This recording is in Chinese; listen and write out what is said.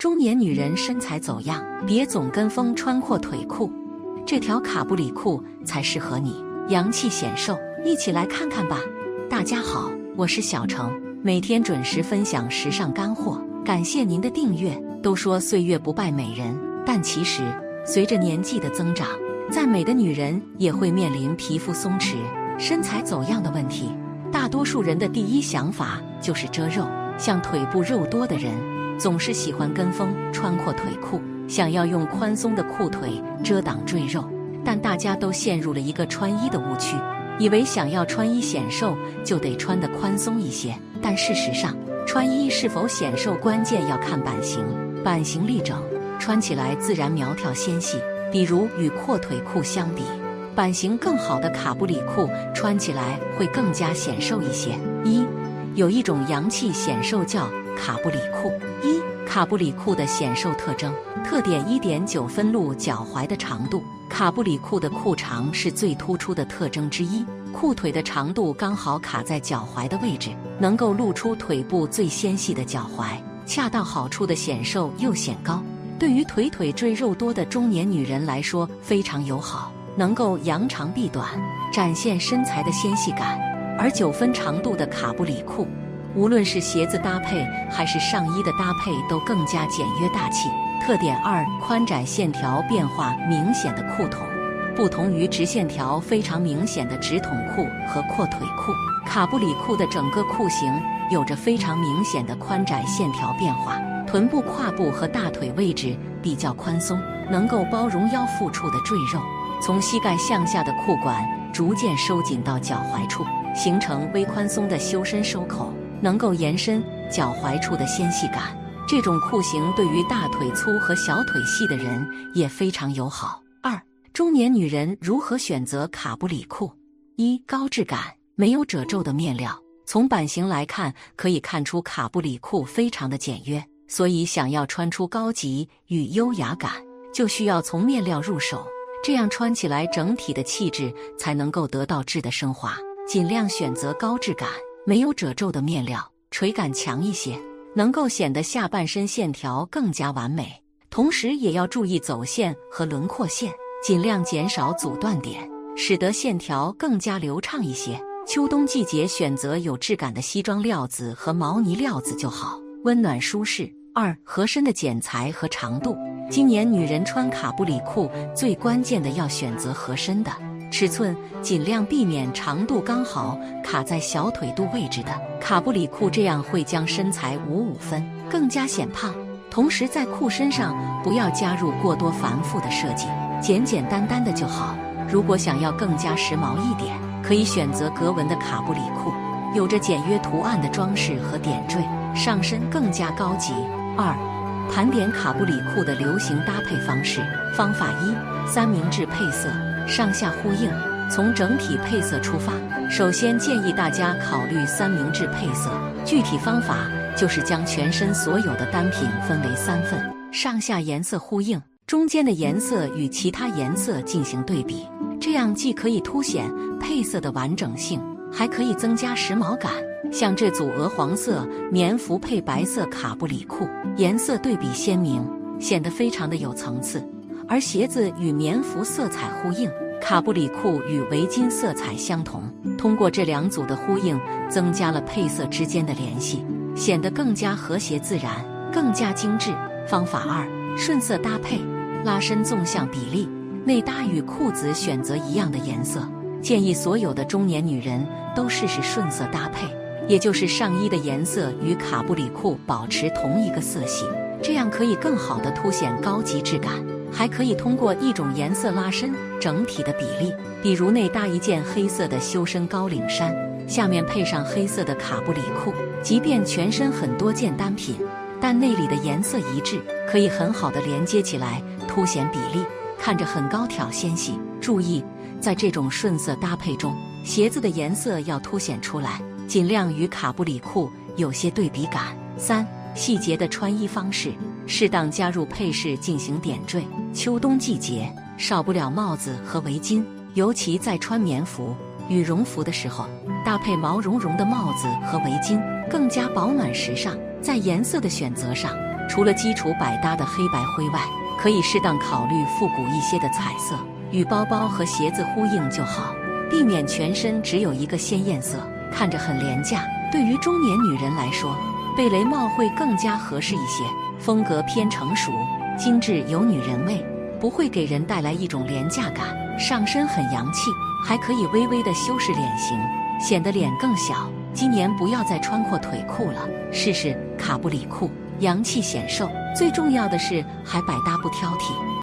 中年女人身材走样，别总跟风穿阔腿裤，这条卡布里裤才适合你，阳气显瘦。一起来看看吧。大家好，我是小程，每天准时分享时尚干货，感谢您的订阅。都说岁月不败美人，但其实随着年纪的增长，再美的女人也会面临皮肤松弛、身材走样的问题。大多数人的第一想法就是遮肉，像腿部肉多的人。总是喜欢跟风穿阔腿裤，想要用宽松的裤腿遮挡赘肉，但大家都陷入了一个穿衣的误区，以为想要穿衣显瘦就得穿得宽松一些。但事实上，穿衣是否显瘦，关键要看版型，版型立整，穿起来自然苗条纤细。比如与阔腿裤相比，版型更好的卡布里裤穿起来会更加显瘦一些。一，有一种洋气显瘦叫。卡布里裤一卡布里裤的显瘦特征特点一点九分露脚踝的长度，卡布里裤的裤长是最突出的特征之一，裤腿的长度刚好卡在脚踝的位置，能够露出腿部最纤细的脚踝，恰到好处的显瘦又显高，对于腿腿赘肉多的中年女人来说非常友好，能够扬长避短，展现身材的纤细感，而九分长度的卡布里裤。无论是鞋子搭配还是上衣的搭配，都更加简约大气。特点二：宽窄线条变化明显的裤筒，不同于直线条非常明显的直筒裤和阔腿裤，卡布里裤的整个裤型有着非常明显的宽窄线条变化。臀部、胯部和大腿位置比较宽松，能够包容腰腹处的赘肉。从膝盖向下的裤管逐渐收紧到脚踝处，形成微宽松的修身收口。能够延伸脚踝处的纤细感，这种裤型对于大腿粗和小腿细的人也非常友好。二、中年女人如何选择卡布里裤？一、高质感，没有褶皱的面料。从版型来看，可以看出卡布里裤非常的简约，所以想要穿出高级与优雅感，就需要从面料入手，这样穿起来整体的气质才能够得到质的升华。尽量选择高质感。没有褶皱的面料，垂感强一些，能够显得下半身线条更加完美。同时也要注意走线和轮廓线，尽量减少阻断点，使得线条更加流畅一些。秋冬季节选择有质感的西装料子和毛呢料子就好，温暖舒适。二合身的剪裁和长度，今年女人穿卡布里裤最关键的要选择合身的。尺寸尽量避免长度刚好卡在小腿肚位置的卡布里裤，这样会将身材五五分，更加显胖。同时在裤身上不要加入过多繁复的设计，简简单单的就好。如果想要更加时髦一点，可以选择格纹的卡布里裤，有着简约图案的装饰和点缀，上身更加高级。二，盘点卡布里裤的流行搭配方式。方法一：三明治配色。上下呼应，从整体配色出发，首先建议大家考虑三明治配色。具体方法就是将全身所有的单品分为三份，上下颜色呼应，中间的颜色与其他颜色进行对比，这样既可以凸显配色的完整性，还可以增加时髦感。像这组鹅黄色棉服配白色卡布里裤，颜色对比鲜明，显得非常的有层次。而鞋子与棉服色彩呼应，卡布里裤与围巾色彩相同。通过这两组的呼应，增加了配色之间的联系，显得更加和谐自然，更加精致。方法二：顺色搭配，拉伸纵向比例。内搭与裤子选择一样的颜色，建议所有的中年女人都试试顺色搭配，也就是上衣的颜色与卡布里裤保持同一个色系，这样可以更好的凸显高级质感。还可以通过一种颜色拉伸整体的比例，比如内搭一件黑色的修身高领衫，下面配上黑色的卡布里裤，即便全身很多件单品，但内里的颜色一致，可以很好的连接起来，凸显比例，看着很高挑纤细。注意，在这种顺色搭配中，鞋子的颜色要凸显出来，尽量与卡布里裤有些对比感。三。细节的穿衣方式，适当加入配饰进行点缀。秋冬季节少不了帽子和围巾，尤其在穿棉服、羽绒服的时候，搭配毛茸茸的帽子和围巾，更加保暖时尚。在颜色的选择上，除了基础百搭的黑白灰外，可以适当考虑复古一些的彩色，与包包和鞋子呼应就好，避免全身只有一个鲜艳色，看着很廉价。对于中年女人来说，贝雷帽会更加合适一些，风格偏成熟、精致有女人味，不会给人带来一种廉价感。上身很洋气，还可以微微的修饰脸型，显得脸更小。今年不要再穿阔腿裤了，试试卡布里裤，洋气显瘦。最重要的是还百搭不挑剔。